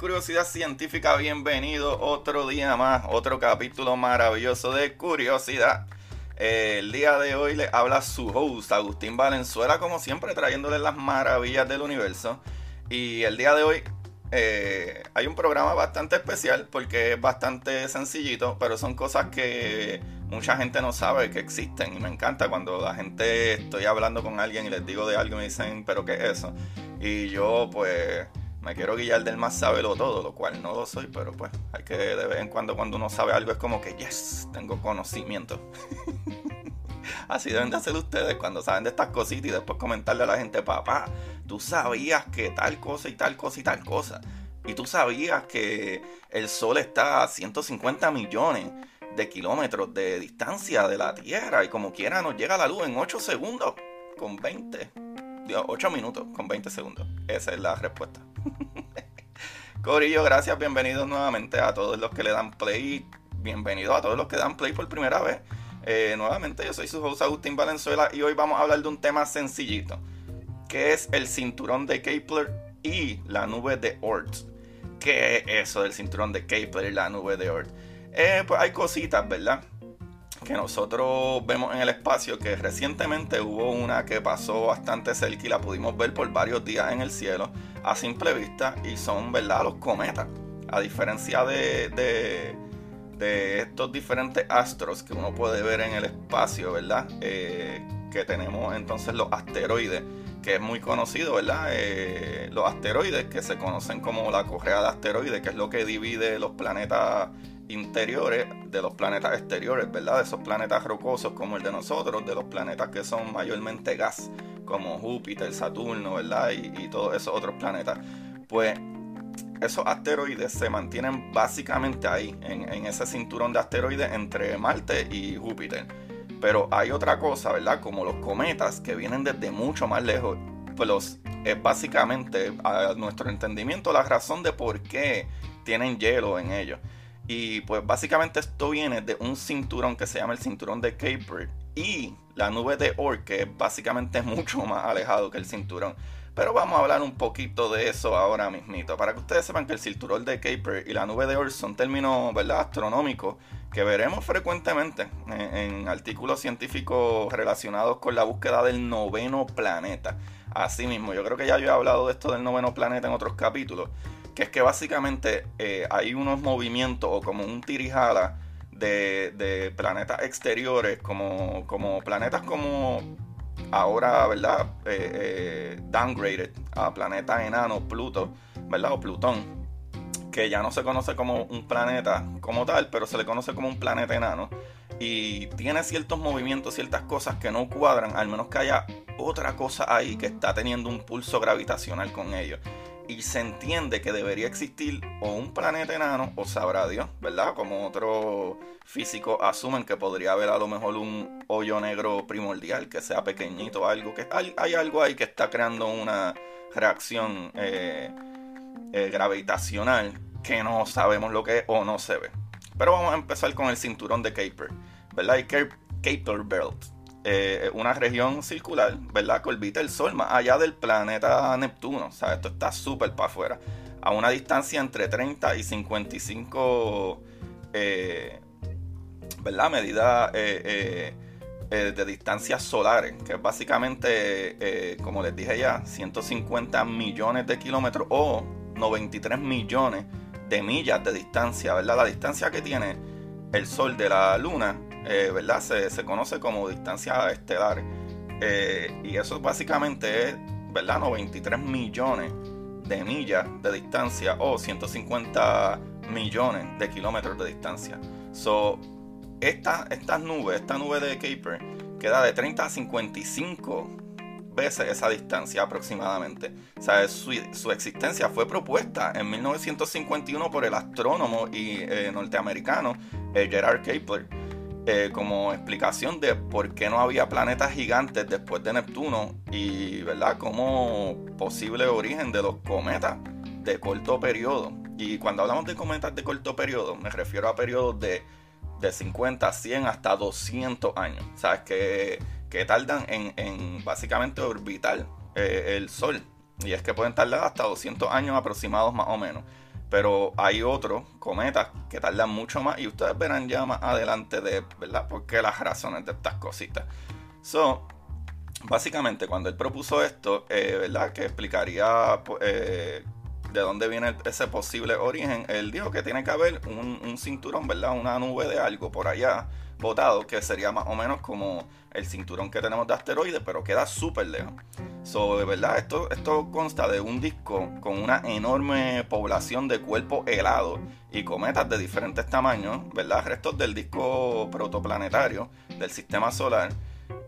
Curiosidad Científica, bienvenido otro día más, otro capítulo maravilloso de Curiosidad. Eh, el día de hoy le habla su host, Agustín Valenzuela, como siempre, trayéndoles las maravillas del universo. Y el día de hoy eh, hay un programa bastante especial porque es bastante sencillito, pero son cosas que mucha gente no sabe que existen. Y me encanta cuando la gente estoy hablando con alguien y les digo de algo y me dicen, ¿pero qué es eso? Y yo, pues me quiero guiar del más lo todo, lo cual no lo soy, pero pues hay que de vez en cuando cuando uno sabe algo es como que, yes, tengo conocimiento. Así deben de hacer ustedes cuando saben de estas cositas y después comentarle a la gente, papá, tú sabías que tal cosa y tal cosa y tal cosa. Y tú sabías que el Sol está a 150 millones de kilómetros de distancia de la Tierra y como quiera nos llega la luz en 8 segundos con 20. 8 minutos con 20 segundos. Esa es la respuesta. Corillo, gracias, bienvenidos nuevamente a todos los que le dan play. Bienvenidos a todos los que dan play por primera vez. Eh, nuevamente, yo soy su host Agustín Valenzuela y hoy vamos a hablar de un tema sencillito, que es el cinturón de Kepler y la nube de Oort. ¿Qué es eso del cinturón de Kepler y la nube de Oort? Eh, pues hay cositas, ¿verdad? Que nosotros vemos en el espacio, que recientemente hubo una que pasó bastante cerca y la pudimos ver por varios días en el cielo a simple vista y son, ¿verdad?, los cometas. A diferencia de, de, estos diferentes astros que uno puede ver en el espacio, ¿verdad? Eh, que tenemos entonces los asteroides, que es muy conocido, ¿verdad? Eh, los asteroides que se conocen como la correa de asteroides, que es lo que divide los planetas interiores de los planetas exteriores, ¿verdad? De esos planetas rocosos como el de nosotros, de los planetas que son mayormente gas, como Júpiter, Saturno, ¿verdad? Y, todos esos otros planetas. Pues esos asteroides se mantienen básicamente ahí, en, ese cinturón de asteroides entre Marte y Júpiter. Pero hay otra cosa, ¿verdad? Como los cometas que vienen desde mucho más lejos. Pues es básicamente, a nuestro entendimiento, la razón de por qué tienen hielo en ellos. Y pues básicamente esto viene de un cinturón que se llama el cinturón de Kuiper y la nube de Oort, que básicamente es mucho más alejado que el cinturón. Pero vamos a hablar un poquito de eso ahora mismito. Para que ustedes sepan que el cinturón de Kuiper y la nube de Oort son términos ¿verdad? astronómicos que veremos frecuentemente en, en, artículos científicos relacionados con la búsqueda del noveno planeta. Así mismo, yo creo que ya yo he hablado de esto del noveno planeta en otros capítulos es que básicamente eh, hay unos movimientos o como un tirijala de, planetas exteriores, como, como planetas como ahora, ¿verdad? Eh, eh, downgraded a planeta enano, Pluto, ¿verdad? O Plutón, que ya no se conoce como un planeta como tal, pero se le conoce como un planeta enano. Y tiene ciertos movimientos, ciertas cosas que no cuadran, al menos que haya otra cosa ahí que está teniendo un pulso gravitacional con ellos. Y se entiende que debería existir o un planeta enano o sabrá Dios, ¿verdad? Como otros físicos asumen que podría haber a lo mejor un hoyo negro primordial, que sea pequeñito, algo que hay, hay algo ahí que está creando una reacción eh, eh, gravitacional que no sabemos lo que es o no se ve. Pero vamos a empezar con el cinturón de Kuiper, ¿verdad? Y Kuiper Belt, eh, una región circular, ¿verdad? Que orbita el Sol más allá del planeta Neptuno. O sea, esto está súper para afuera. A una distancia entre 30 y 55, eh, ¿verdad? Medidas eh, de distancias solares, que es básicamente, como les dije ya, 150 millones de kilómetros o 93 millones de millas de distancia, ¿verdad? La distancia que tiene el Sol de la Luna, eh, ¿verdad? Se, conoce como distancia estelar. Eh, y eso básicamente es, ¿verdad? 93 millones de millas de distancia o 150 millones de kilómetros de distancia. So, esta, estas nubes, esta nube de Kuiper, queda de 30 a 55 veces esa distancia aproximadamente. O sea, su, existencia fue propuesta en 1951 por el astrónomo y eh, norteamericano eh, Gerard Kepler eh, como explicación de por qué no había planetas gigantes después de Neptuno y, ¿verdad?, como posible origen de los cometas de corto periodo. Y cuando hablamos de cometas de corto periodo, me refiero a periodos de, de 50, 100 hasta 200 años. ¿Sabes? Que que tardan en, básicamente orbitar eh, el Sol. Y es que pueden tardar hasta 200 años aproximados más o menos. Pero hay otros cometas que tardan mucho más y ustedes verán ya más adelante de, ¿verdad? Porque las razones de estas cositas. So, básicamente cuando él propuso esto, eh, ¿verdad? Que explicaría eh, de dónde viene ese posible origen, él dijo que tiene que haber un, un cinturón, ¿verdad? Una nube de algo por allá botado, que sería más o menos como el cinturón que tenemos de asteroides, pero queda súper lejos. So, de verdad, esto, esto consta de un disco con una enorme población de cuerpos helados y cometas de diferentes tamaños, ¿verdad? Restos del disco protoplanetario del sistema solar.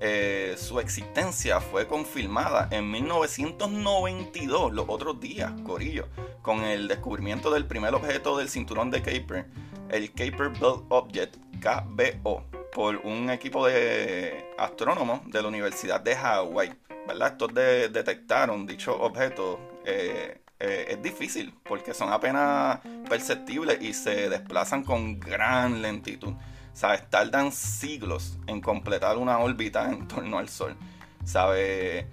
Eh, su existencia fue confirmada en 1992, los otros días, Corillo, con el descubrimiento del primer objeto del cinturón de Kuiper, el Kuiper Belt Object, KBO por un equipo de astrónomos de la Universidad de Hawái. ¿verdad? Estos detectaron dicho objeto. Eh, eh, es difícil porque son apenas perceptibles y se desplazan con gran lentitud. ¿Sabes? Tardan siglos en completar una órbita en torno al Sol. ¿Sabes?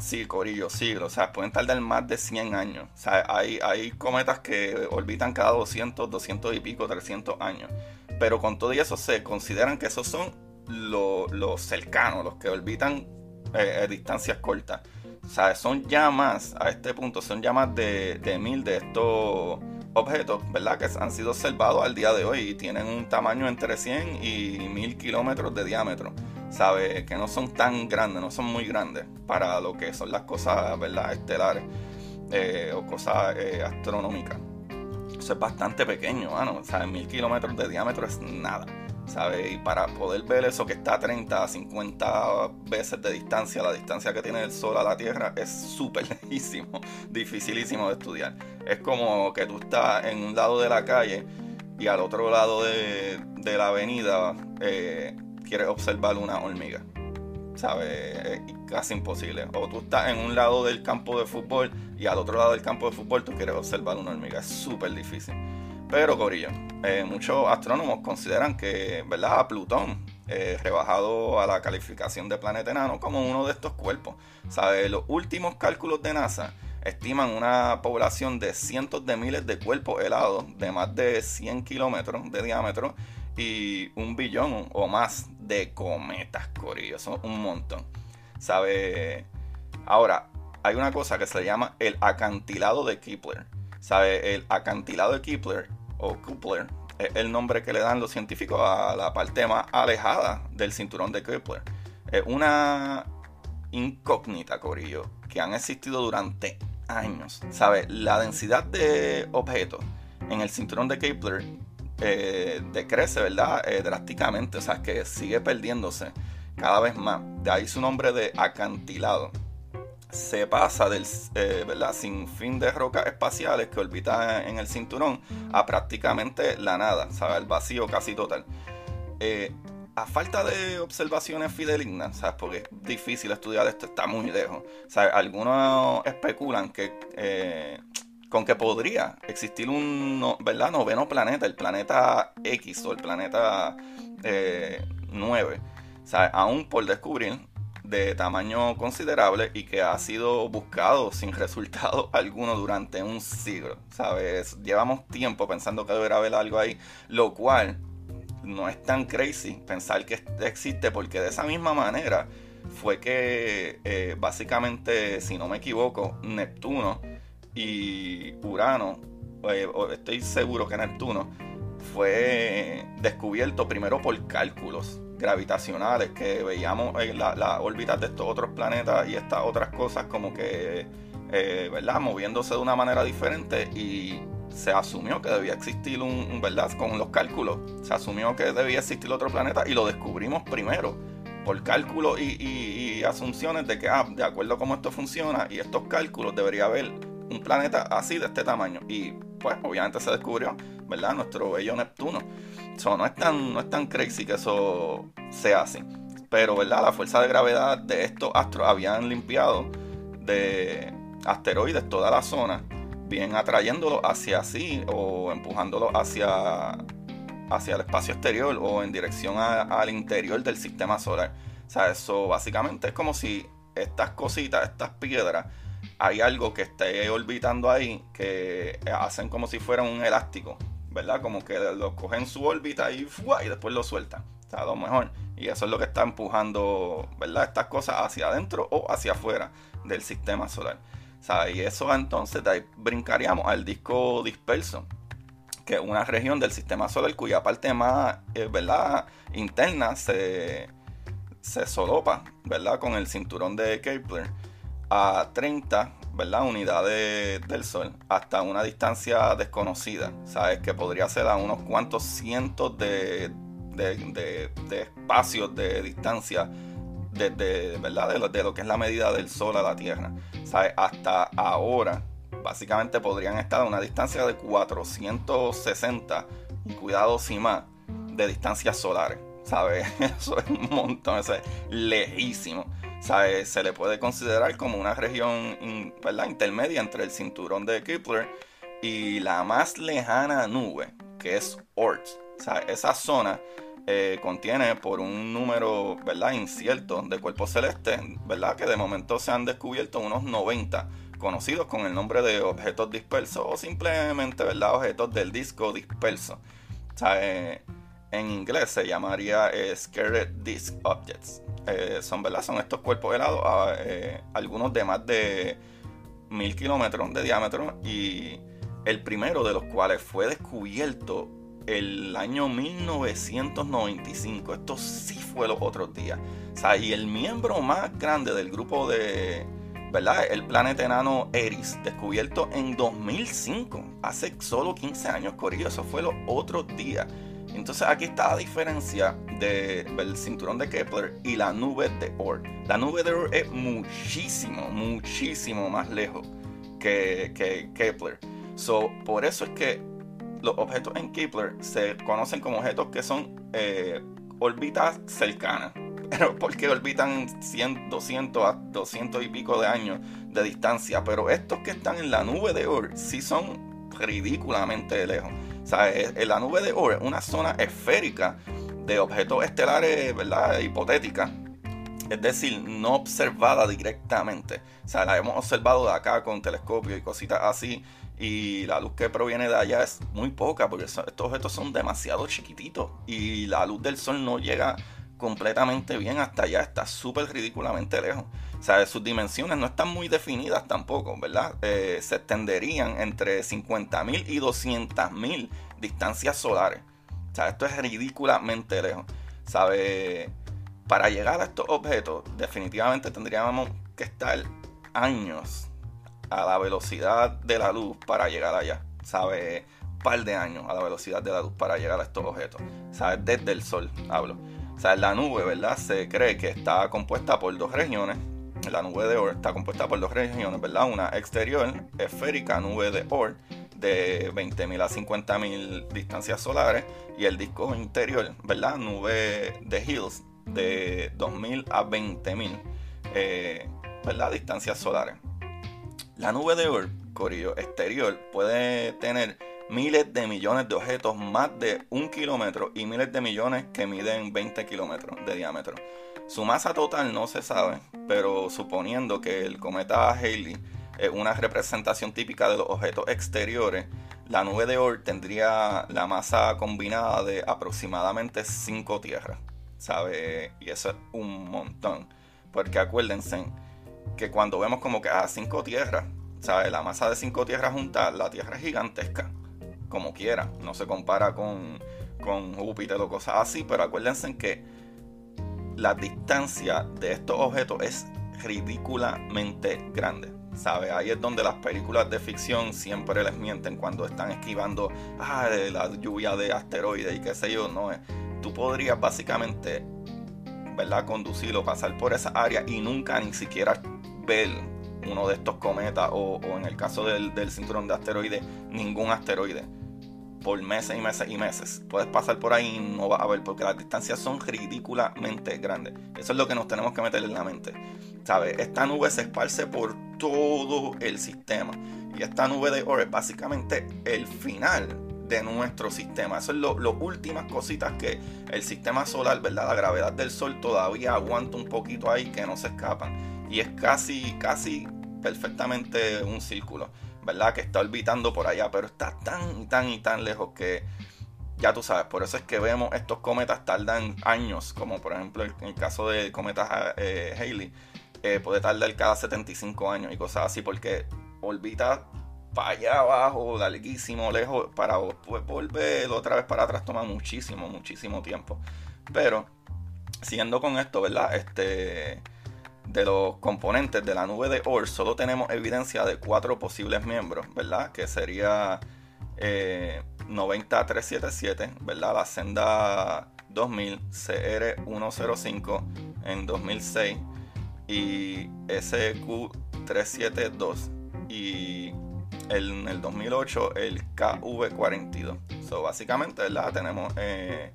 Sí, Corillo, siglos. O sea, pueden tardar más de 100 años. O hay, hay cometas que orbitan cada 200, 200 y pico, 300 años. Pero con todo eso se consideran que esos son los, cercanos, los que orbitan eh, a distancias cortas. O sea, son llamas, a este punto, son llamas de, de mil de estos objetos, ¿verdad? Que han sido observados al día de hoy y tienen un tamaño entre 100 y 1000 kilómetros de diámetro. ¿Sabe? Que no son tan grandes, no son muy grandes para lo que son las cosas, ¿verdad? Estelares eh, o cosas eh, astronómicas es bastante pequeño, mano. ¿Sabes? Mil kilómetros de diámetro es nada. ¿Sabes? Y para poder ver eso que está a 30, 50 veces de distancia, la distancia que tiene el Sol a la Tierra, es súper lejísimo, dificilísimo de estudiar. Es como que tú estás en un lado de la calle y al otro lado de, la avenida eh, quieres observar una hormiga. ¿sabes? Es casi imposible. O tú estás en un lado del campo de fútbol y al otro lado del campo de fútbol tú quieres observar una hormiga. Es súper difícil. Pero, Corillo, eh, muchos astrónomos consideran que, ¿verdad? A Plutón, eh, rebajado a la calificación de planeta enano como uno de estos cuerpos. ¿Sabes? Los últimos cálculos de NASA estiman una población de cientos de miles de cuerpos helados de más de 100 kilómetros de diámetro y un billón o más de cometas, Corillo. Son un montón. ¿Sabe? Ahora, hay una cosa que se llama el acantilado de Kepler. ¿Sabe? El acantilado de Kepler o Kepler es el nombre que le dan los científicos a la parte más alejada del cinturón de Kepler. Es una incógnita, Corillo, que han existido durante años. ¿Sabe? La densidad de objetos en el cinturón de Kepler eh, decrece, ¿verdad? Eh, drásticamente, o sea, que sigue perdiéndose cada vez más. De ahí su nombre de acantilado. Se pasa del eh, ¿verdad? sin fin de rocas espaciales que orbitan en el cinturón a prácticamente la nada, ¿sabes? El vacío casi total. a falta de observaciones fidelignas, ¿sabes? Porque es difícil estudiar esto, está muy lejos. ¿sabes? Algunos especulan que con que podría existir un ¿verdad? noveno planeta, el planeta X o el planeta 9, eh, aún por descubrir, de tamaño considerable y que ha sido buscado sin resultado alguno durante un siglo. ¿sabes? Llevamos tiempo pensando que debería haber algo ahí, lo cual no es tan crazy pensar que existe porque de esa misma manera fue que eh, básicamente, si no me equivoco, Neptuno y Urano, eh, estoy seguro que Neptuno, fue descubierto primero por cálculos gravitacionales que veíamos en las la órbitas de estos otros planetas y estas otras cosas como que, eh, ¿verdad? Moviéndose de una manera diferente y se asumió que debía existir un, ¿verdad? Con los cálculos, se asumió que debía existir otro planeta y lo descubrimos primero por cálculos y, asunciones de que, ah, de acuerdo a cómo esto funciona y estos cálculos debería haber un planeta así de este tamaño. Y pues obviamente se descubrió, ¿verdad? Nuestro bello Neptuno. So, no, es tan, no es tan crazy que eso sea así. Pero, ¿verdad? La fuerza de gravedad de estos astros habían limpiado de asteroides toda la zona, bien atrayéndolo hacia sí o empujándolo hacia, hacia el espacio exterior o en dirección al interior del sistema solar. O sea, eso básicamente es como si estas cositas, estas piedras, hay algo que esté orbitando ahí que hacen como si fuera un elástico, ¿verdad? Como que lo cogen su órbita y, y después lo sueltan. O sea, lo mejor. Y eso es lo que está empujando, ¿verdad? Estas cosas hacia adentro o hacia afuera del sistema solar. O sea, y eso entonces brincaríamos al disco disperso, que es una región del sistema solar cuya parte más, eh, ¿verdad? Interna se, se solopa, ¿verdad? Con el cinturón de Kepler a 30 ¿verdad? unidades del Sol hasta una distancia desconocida. Sabes que podría ser a unos cuantos cientos de, de, espacios de distancia de, ¿verdad? De lo, de, lo, que es la medida del Sol a la Tierra. ¿Sabes? Hasta ahora, básicamente podrían estar a una distancia de 460, y cuidado si más, de distancias solares. ¿Sabes? Eso es un montón, eso es lejísimo. Se le puede considerar como una región intermedia entre el cinturón de Kepler y la más lejana nube, que es Oort. esa zona eh, contiene por un número ¿verdad? incierto de cuerpos celestes, ¿verdad? que de momento se han descubierto unos 90 conocidos con el nombre de objetos dispersos o simplemente ¿verdad? objetos del disco disperso. Eh, en inglés se llamaría eh, Scared Disk Objects. Eh, son, ¿verdad? son estos cuerpos helados, eh, algunos de más de mil kilómetros de diámetro y el primero de los cuales fue descubierto el año 1995. Esto sí fue los otros días. O sea, y el miembro más grande del grupo de, ¿verdad? El planeta enano Eris, descubierto en 2005, hace solo 15 años, Corillo, fue los otros días. Entonces aquí está la diferencia del cinturón de Kepler y la nube de Oort. La nube de Oort es muchísimo, muchísimo más lejos que, Kepler. Por eso es que los objetos en Kepler se conocen como objetos que son eh, órbitas cercanas. Pero porque orbitan 100, 200 a 200 y pico de años de distancia. Pero estos que están en la nube de Oort sí son ridículamente lejos. O sea, la nube de Oort es una zona esférica de objetos estelares, ¿verdad? Hipotética. Es decir, no observada directamente. O sea, la hemos observado de acá con telescopio y cositas así. Y la luz que proviene de allá es muy poca porque estos objetos son demasiado chiquititos. Y la luz del sol no llega completamente bien hasta allá. Está súper ridículamente lejos. O sea, sus dimensiones no están muy definidas tampoco, ¿verdad? Eh, se extenderían entre 50.000 y 200.000 distancias solares. O sea, esto es ridículamente lejos. ¿Sabe? Para llegar a estos objetos, definitivamente tendríamos que estar años a la velocidad de la luz para llegar allá. ¿Sabe? par de años a la velocidad de la luz para llegar a estos objetos. ¿Sabes? Desde el Sol hablo. O sea, la nube, ¿verdad? Se cree que está compuesta por dos regiones. La nube de Oort está compuesta por dos regiones, ¿verdad? Una exterior, esférica, nube de Oort, de 20.000 a 50.000 distancias solares. Y el disco interior, ¿verdad? Nube de Hills, de 2.000 a 20.000, eh, ¿verdad? Distancias solares. La nube de Oort, corillo, exterior, puede tener miles de millones de objetos más de un kilómetro y miles de millones que miden 20 kilómetros de diámetro. Su masa total no se sabe, pero suponiendo que el cometa Halley es una representación típica de los objetos exteriores, la nube de Oort tendría la masa combinada de aproximadamente 5 tierras, ¿sabe? Y eso es un montón, porque acuérdense que cuando vemos como que a ah, 5 tierras, ¿sabe? La masa de 5 tierras juntas, la Tierra es gigantesca como quiera. No se compara con, con Júpiter o cosas así, pero acuérdense que la distancia de estos objetos es ridículamente grande. ¿Sabe? Ahí es donde las películas de ficción siempre les mienten cuando están esquivando ah, la lluvia de asteroides y qué sé yo. No, tú podrías básicamente ¿verdad? conducir o pasar por esa área y nunca ni siquiera ver uno de estos cometas o, en el caso del, del cinturón de asteroides, ningún asteroide por meses y meses y meses. Puedes pasar por ahí y no vas a ver porque las distancias son ridículamente grandes. Eso es lo que nos tenemos que meter en la mente. ¿Sabes? Esta nube se esparce por todo el sistema. Y esta nube de oro es básicamente el final de nuestro sistema. Eso es lo, lo, últimas cositas que el sistema solar, ¿verdad? La gravedad del Sol todavía aguanta un poquito ahí que no se escapan. Y es casi, casi perfectamente un círculo. ¿verdad? Que está orbitando por allá, pero está tan y tan y tan lejos que ya tú sabes, por eso es que vemos estos cometas tardan años, como por ejemplo en el caso del cometa eh, Halley, eh, puede tardar cada 75 años y cosas así, porque orbita para allá abajo, larguísimo, lejos, para volver otra vez para atrás toma muchísimo, muchísimo tiempo. Pero, siguiendo con esto, ¿verdad? Este de los componentes de la nube de Oort solo tenemos evidencia de cuatro posibles miembros, ¿verdad? Que sería eh, 90377, ¿verdad? La senda 2000 CR105 en 2006 y SQ372 y en el 2008 el KV42. So, básicamente, ¿verdad? Tenemos eh,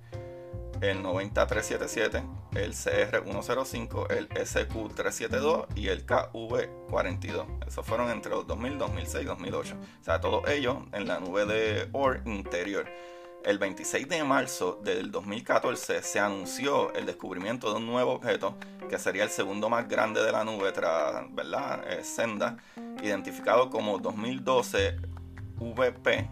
el 90377, el CR105, el SQ372 y el KV42. Esos fueron entre los 2000, 2006 y 2008. O sea, todos ellos en la nube de OR interior. El 26 de marzo del 2014 se anunció el descubrimiento de un nuevo objeto que sería el segundo más grande de la nube tras ¿verdad? Eh, Senda, identificado como 2012 VP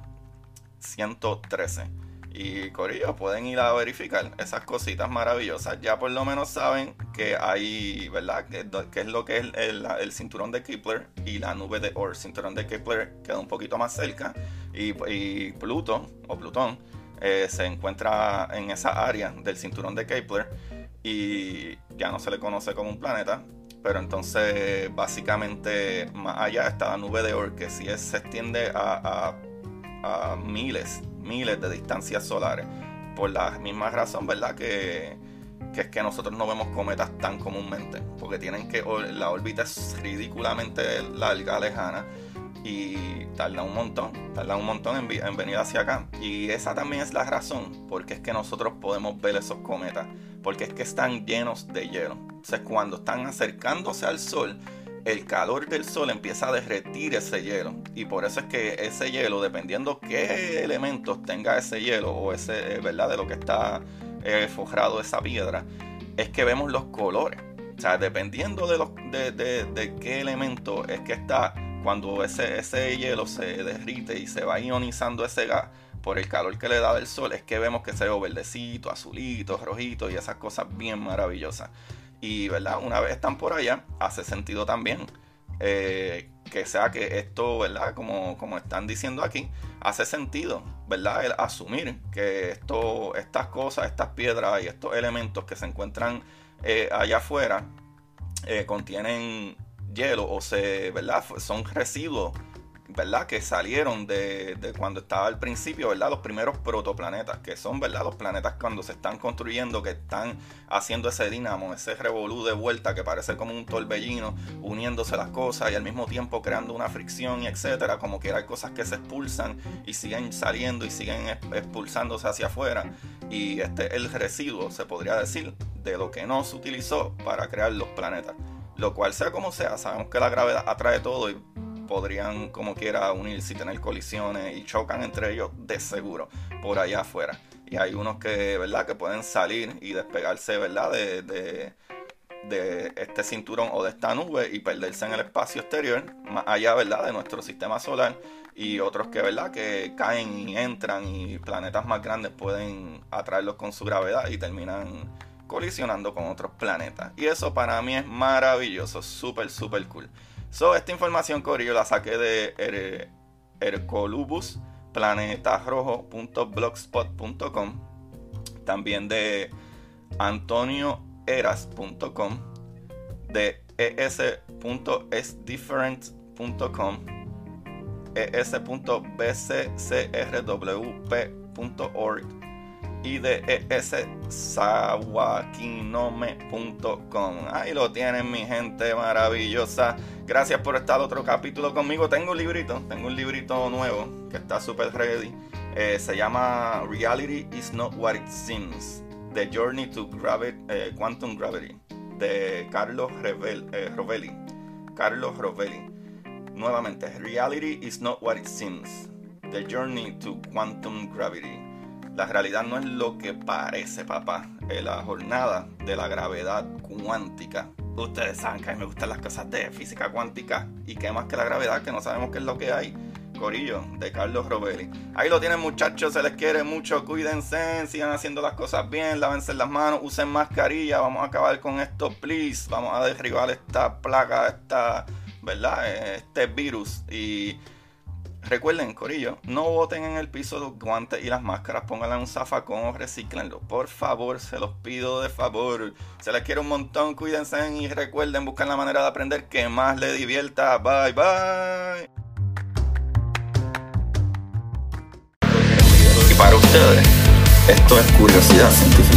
113 y Corillo, pueden ir a verificar esas cositas maravillosas. Ya por lo menos saben que hay, ¿verdad? Que, es lo que es el, cinturón de Kepler y la nube de Oort. Cinturón de Kepler queda un poquito más cerca. Y, Pluto, o Plutón, eh, se encuentra en esa área del cinturón de Kepler. Y ya no se le conoce como un planeta. Pero entonces, básicamente, más allá está la nube de Oort, que sí se extiende a, a miles miles de distancias solares. Por la misma razón, ¿verdad? Que, es que nosotros no vemos cometas tan comúnmente. Porque tienen que. La órbita es ridículamente larga, lejana. Y tarda un montón. Tarda un montón en, venir hacia acá. Y esa también es la razón. Porque es que nosotros podemos ver esos cometas. Porque es que están llenos de hielo. Entonces, cuando están acercándose al Sol el calor del sol empieza a derretir ese hielo. Y por eso es que ese hielo, dependiendo qué elementos tenga ese hielo o ese, eh, ¿verdad? De lo que está eh, forjado esa piedra, es que vemos los colores. O sea, dependiendo de, los, de, de, qué elemento es que está, cuando ese, ese hielo se derrite y se va ionizando ese gas por el calor que le da el sol, es que vemos que se ve verdecito, azulito, rojito y esas cosas bien maravillosas. Y, ¿verdad? Una vez están por allá, hace sentido también eh, que sea que esto, ¿verdad? Como, como están diciendo aquí, hace sentido, ¿verdad? El asumir que esto, estas cosas, estas piedras y estos elementos que se encuentran eh, allá afuera eh, contienen hielo o se, ¿verdad? Son residuos ¿verdad? Que salieron de, cuando estaba al principio, ¿verdad? Los primeros protoplanetas, que son, ¿verdad? Los planetas cuando se están construyendo, que están haciendo ese dinamo, ese revolú de vuelta que parece como un torbellino, uniéndose las cosas y al mismo tiempo creando una fricción y etcétera. Como que hay cosas que se expulsan y siguen saliendo y siguen expulsándose hacia afuera. Y este es el residuo, se podría decir, de lo que no se utilizó para crear los planetas. Lo cual sea como sea, sabemos que la gravedad atrae todo y podrían como quiera unirse y tener colisiones y chocan entre ellos de seguro por allá afuera. Y hay unos que, ¿verdad? Que pueden salir y despegarse, ¿verdad? De, de, este cinturón o de esta nube y perderse en el espacio exterior, más allá, ¿verdad? De nuestro sistema solar. Y otros que, ¿verdad? Que caen y entran y planetas más grandes pueden atraerlos con su gravedad y terminan colisionando con otros planetas. Y eso para mí es maravilloso, súper, súper cool. So, esta información, Corillo, la saqué de er también de antonioeras.com, de es.sdifferent.com, es.bccrwp.org y de sawakinome.com. Ahí lo tienen mi gente maravillosa. Gracias por estar otro capítulo conmigo. Tengo un librito, tengo un librito nuevo que está súper ready. Eh, se llama Reality is not what it seems. The Journey to Gravity, eh, Quantum Gravity de Carlos Revel, eh, Rovelli. Carlos Rovelli. Nuevamente, Reality is not what it seems. The Journey to Quantum Gravity la realidad no es lo que parece, papá. En la jornada de la gravedad cuántica. Ustedes saben que a mí me gustan las cosas de física cuántica. Y qué más que la gravedad, que no sabemos qué es lo que hay. Corillo, de Carlos Robelli. Ahí lo tienen muchachos, se les quiere mucho, cuídense, sigan haciendo las cosas bien, lávense las manos, usen mascarilla, vamos a acabar con esto, please. Vamos a derribar esta plaga, esta, ¿verdad? Este virus. Y Recuerden, Corillo, no boten en el piso los guantes y las máscaras, pónganla en un zafacón o reciclenlo. Por favor, se los pido de favor. Se les quiere un montón, cuídense y recuerden buscar la manera de aprender que más les divierta. Bye, bye. Y para ustedes, esto es curiosidad científica.